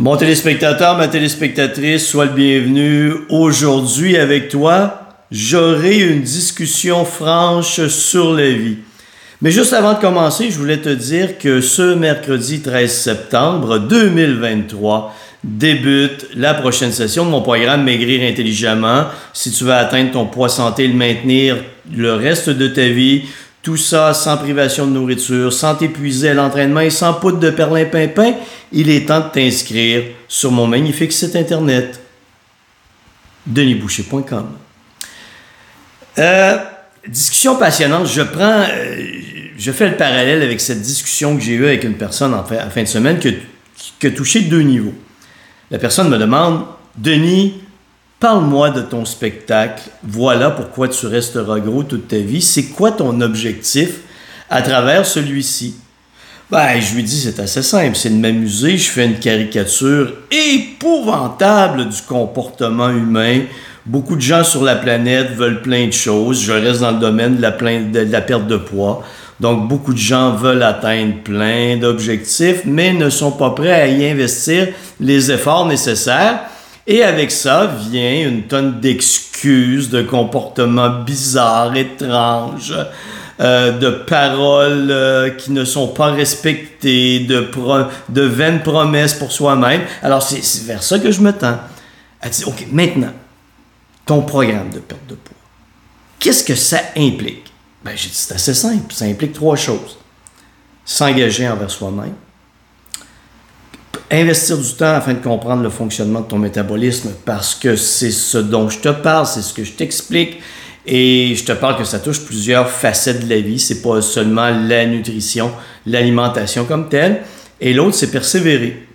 Mon téléspectateur, ma téléspectatrice, sois le bienvenu. Aujourd'hui, avec toi, j'aurai une discussion franche sur la vie. Mais juste avant de commencer, je voulais te dire que ce mercredi 13 septembre 2023 débute la prochaine session de mon programme Maigrir intelligemment. Si tu veux atteindre ton poids santé le maintenir le reste de ta vie, tout ça sans privation de nourriture, sans t'épuiser à l'entraînement et sans poudre de perlimpinpin, il est temps de t'inscrire sur mon magnifique site internet denisboucher.com. Euh, discussion passionnante. Je prends, euh, je fais le parallèle avec cette discussion que j'ai eue avec une personne en fin, de semaine qui a touché deux niveaux. La personne me demande, Denis, Parle-moi de ton spectacle. Voilà pourquoi tu resteras gros toute ta vie. C'est quoi ton objectif à travers celui-ci? Ben, je lui dis, c'est assez simple. C'est de m'amuser. Je fais une caricature épouvantable du comportement humain. Beaucoup de gens sur la planète veulent plein de choses. Je reste dans le domaine de la, perte de poids. Donc, beaucoup de gens veulent atteindre plein d'objectifs, mais ne sont pas prêts à y investir les efforts nécessaires. Et avec ça vient une tonne d'excuses, de comportements bizarres, étranges, euh, de paroles euh, qui ne sont pas respectées, de, vaines promesses pour soi-même. Alors c'est vers ça que je me tends. Elle dit, OK, maintenant, ton programme de perte de poids, qu'est-ce que ça implique? Ben, j'ai dit, c'est assez simple. Ça implique trois choses. S'engager envers soi-même, investir du temps afin de comprendre le fonctionnement de ton métabolisme parce que c'est ce dont je te parle, c'est ce que je t'explique. Et je te parle que ça touche plusieurs facettes de la vie. C'est pas seulement la nutrition, l'alimentation comme telle. Et l'autre, c'est persévérer.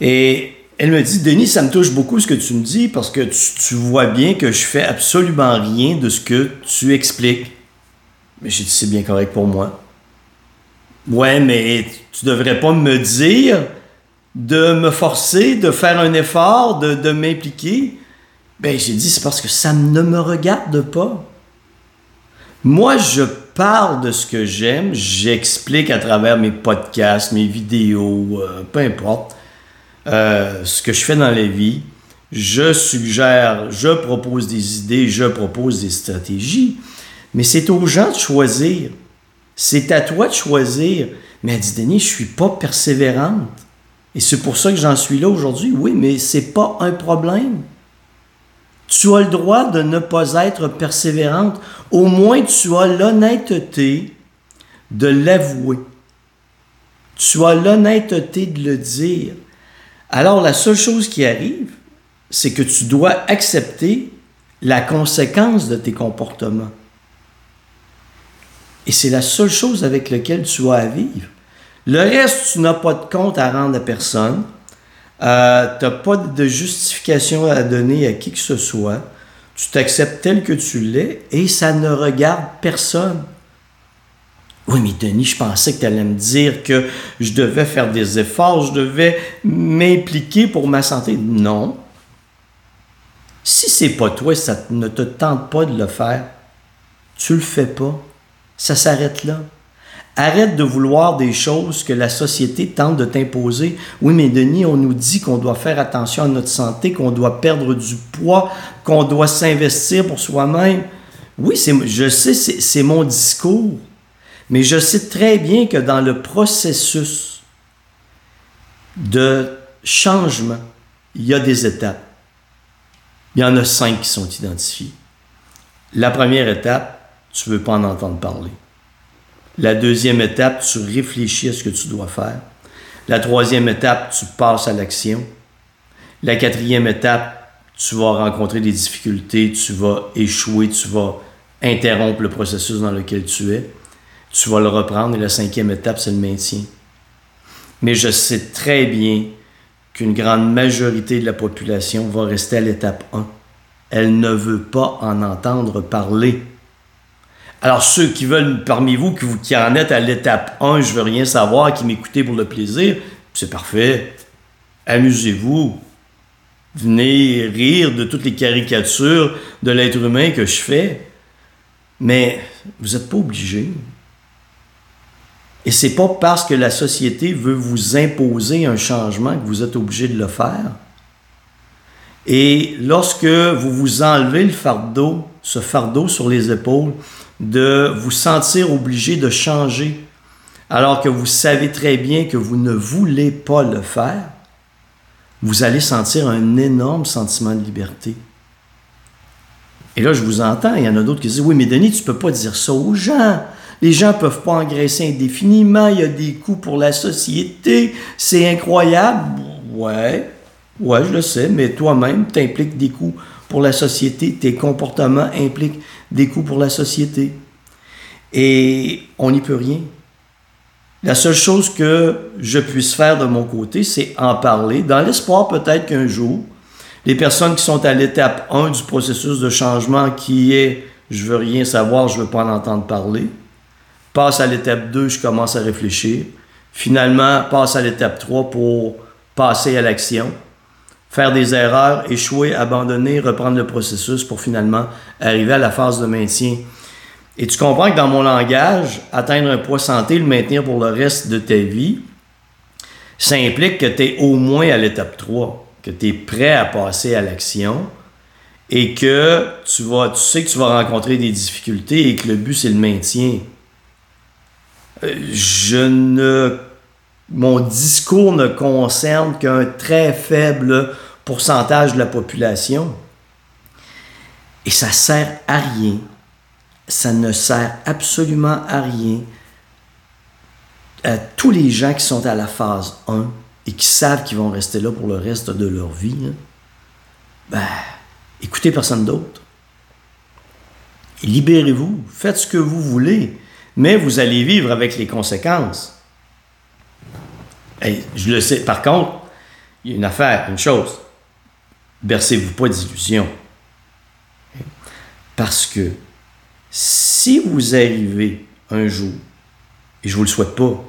Et elle me dit, Denis, ça me touche beaucoup ce que tu me dis parce que tu, vois bien que je fais absolument rien de ce que tu expliques. Mais j'ai dit, c'est bien correct pour moi. Ouais, mais tu devrais pas me dire de me forcer, de faire un effort, de, de m'impliquer. Ben, j'ai dit, c'est parce que ça ne me regarde pas. Moi, je parle de ce que j'aime, j'explique à travers mes podcasts, mes vidéos, euh, peu importe, euh, ce que je fais dans la vie. Je suggère, je propose des idées, je propose des stratégies, mais c'est aux gens de choisir. C'est à toi de choisir. Mais elle dit, Denis, je suis pas persévérante. Et c'est pour ça que j'en suis là aujourd'hui. Oui, mais c'est pas un problème. Tu as le droit de ne pas être persévérante. Au moins, tu as l'honnêteté de l'avouer. Tu as l'honnêteté de le dire. Alors, la seule chose qui arrive, c'est que tu dois accepter la conséquence de tes comportements. Et c'est la seule chose avec laquelle tu as à vivre. Le reste, tu n'as pas de compte à rendre à personne. Euh, tu n'as pas de justification à donner à qui que ce soit. Tu t'acceptes tel que tu l'es et ça ne regarde personne. Oui, mais Denis, je pensais que tu allais me dire que je devais faire des efforts, je devais m'impliquer pour ma santé. Non. Si c'est pas toi, ça ne te tente pas de le faire, tu le fais pas. Ça s'arrête là. Arrête de vouloir des choses que la société tente de t'imposer. Oui, mais Denis, on nous dit qu'on doit faire attention à notre santé, qu'on doit perdre du poids, qu'on doit s'investir pour soi-même. Oui, je sais, c'est mon discours. Mais je sais très bien que dans le processus de changement, il y a des étapes. Il y en a cinq qui sont identifiées. La première étape, tu ne veux pas en entendre parler. La deuxième étape, tu réfléchis à ce que tu dois faire. La troisième étape, tu passes à l'action. La quatrième étape, tu vas rencontrer des difficultés, tu vas échouer, tu vas interrompre le processus dans lequel tu es. Tu vas le reprendre et la cinquième étape, c'est le maintien. Mais je sais très bien qu'une grande majorité de la population va rester à l'étape 1. Elle ne veut pas en entendre parler. Alors, ceux qui veulent, parmi vous, qui, en êtes à l'étape 1, je veux rien savoir, qui m'écoutez pour le plaisir, c'est parfait. Amusez-vous. Venez rire de toutes les caricatures de l'être humain que je fais. Mais vous n'êtes pas obligé. Et c'est pas parce que la société veut vous imposer un changement que vous êtes obligé de le faire. Et lorsque vous vous enlevez le fardeau, ce fardeau sur les épaules, de vous sentir obligé de changer, alors que vous savez très bien que vous ne voulez pas le faire, vous allez sentir un énorme sentiment de liberté. Et là, je vous entends, il y en a d'autres qui disent, oui, mais Denis, tu ne peux pas dire ça aux gens. Les gens ne peuvent pas engraisser indéfiniment, il y a des coûts pour la société, c'est incroyable. Ouais, ouais, je le sais, mais toi-même, tu impliques des coûts pour la société, tes comportements impliquent des coûts pour la société. Et on n'y peut rien. La seule chose que je puisse faire de mon côté, c'est en parler, dans l'espoir peut-être qu'un jour, les personnes qui sont à l'étape 1 du processus de changement, qui est je veux rien savoir, je veux pas en entendre parler, passe à l'étape 2, je commence à réfléchir. Finalement, passe à l'étape 3 pour passer à l'action, faire des erreurs, échouer, abandonner, reprendre le processus pour finalement arriver à la phase de maintien. Et tu comprends que dans mon langage, atteindre un poids santé, le maintenir pour le reste de ta vie, ça implique que tu es au moins à l'étape 3, que tu es prêt à passer à l'action et que tu, tu sais que tu vas rencontrer des difficultés et que le but c'est le maintien je ne. Mon discours ne concerne qu'un très faible pourcentage de la population. Et ça sert à rien. Ça ne sert absolument à rien à tous les gens qui sont à la phase 1 et qui savent qu'ils vont rester là pour le reste de leur vie. Ben, écoutez personne d'autre. Libérez-vous, faites ce que vous voulez mais vous allez vivre avec les conséquences. Je le sais. Par contre, il y a une affaire, une chose. Bercez-vous pas d'illusions. Parce que si vous arrivez un jour, et je ne vous le souhaite pas,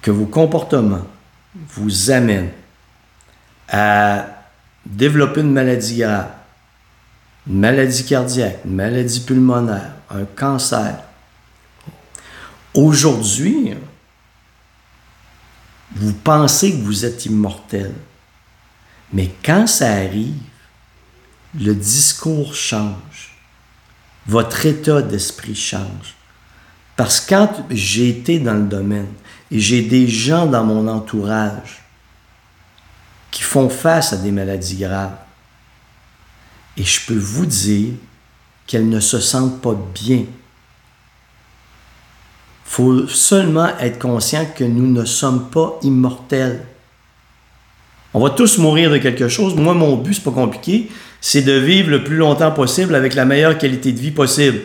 que vos comportements vous amènent à développer une maladie grave, une maladie cardiaque, une maladie pulmonaire, un cancer, Aujourd'hui, vous pensez que vous êtes immortel. Mais quand ça arrive, le discours change. Votre état d'esprit change. Parce que quand j'ai été dans le domaine et j'ai des gens dans mon entourage qui font face à des maladies graves, et je peux vous dire qu'elles ne se sentent pas bien faut seulement être conscient que nous ne sommes pas immortels. On va tous mourir de quelque chose. Moi, mon but, c'est pas compliqué, c'est de vivre le plus longtemps possible avec la meilleure qualité de vie possible.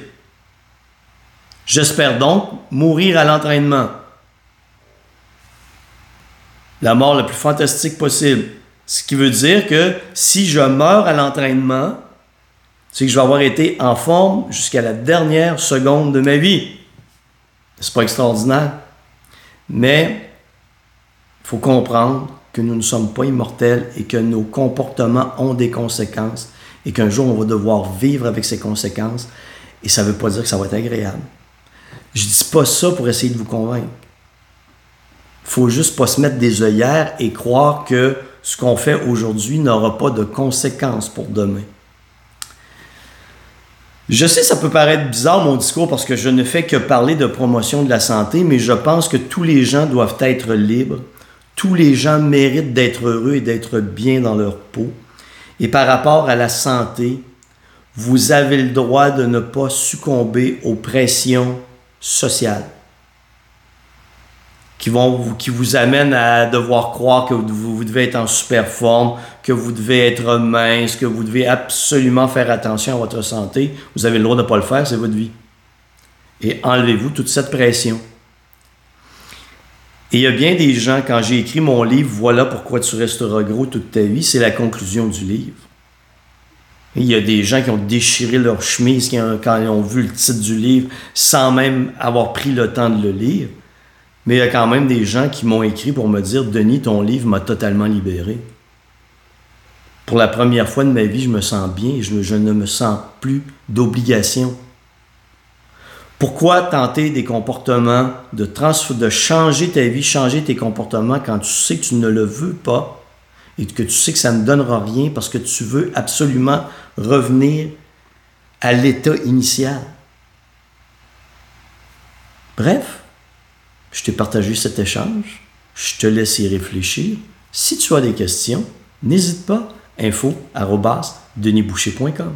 J'espère donc mourir à l'entraînement. La mort la plus fantastique possible. Ce qui veut dire que si je meurs à l'entraînement, c'est que je vais avoir été en forme jusqu'à la dernière seconde de ma vie. C'est pas extraordinaire. Mais il faut comprendre que nous ne sommes pas immortels et que nos comportements ont des conséquences et qu'un jour on va devoir vivre avec ces conséquences et ça ne veut pas dire que ça va être agréable. Je dis pas ça pour essayer de vous convaincre. Il faut juste pas se mettre des œillères et croire que ce qu'on fait aujourd'hui n'aura pas de conséquences pour demain. Je sais, ça peut paraître bizarre mon discours parce que je ne fais que parler de promotion de la santé, mais je pense que tous les gens doivent être libres. Tous les gens méritent d'être heureux et d'être bien dans leur peau. Et par rapport à la santé, vous avez le droit de ne pas succomber aux pressions sociales qui, vont, qui vous amènent à devoir croire que vous, devez être en super forme, que vous devez être mince, que vous devez absolument faire attention à votre santé. Vous avez le droit de ne pas le faire, c'est votre vie. Et enlevez-vous toute cette pression. Et il y a bien des gens, quand j'ai écrit mon livre, Voilà pourquoi tu resteras gros toute ta vie, c'est la conclusion du livre. il y a des gens qui ont déchiré leur chemise quand ils ont vu le titre du livre sans même avoir pris le temps de le lire. Mais il y a quand même des gens qui m'ont écrit pour me dire Denis, ton livre m'a totalement libéré. Pour la première fois de ma vie, je me sens bien je, ne me sens plus d'obligation. Pourquoi tenter des comportements, de changer ta vie, changer tes comportements quand tu sais que tu ne le veux pas et que tu sais que ça ne donnera rien parce que tu veux absolument revenir à l'état initial? Bref, je t'ai partagé cet échange. Je te laisse y réfléchir. Si tu as des questions, n'hésite pas. info denisboucher.com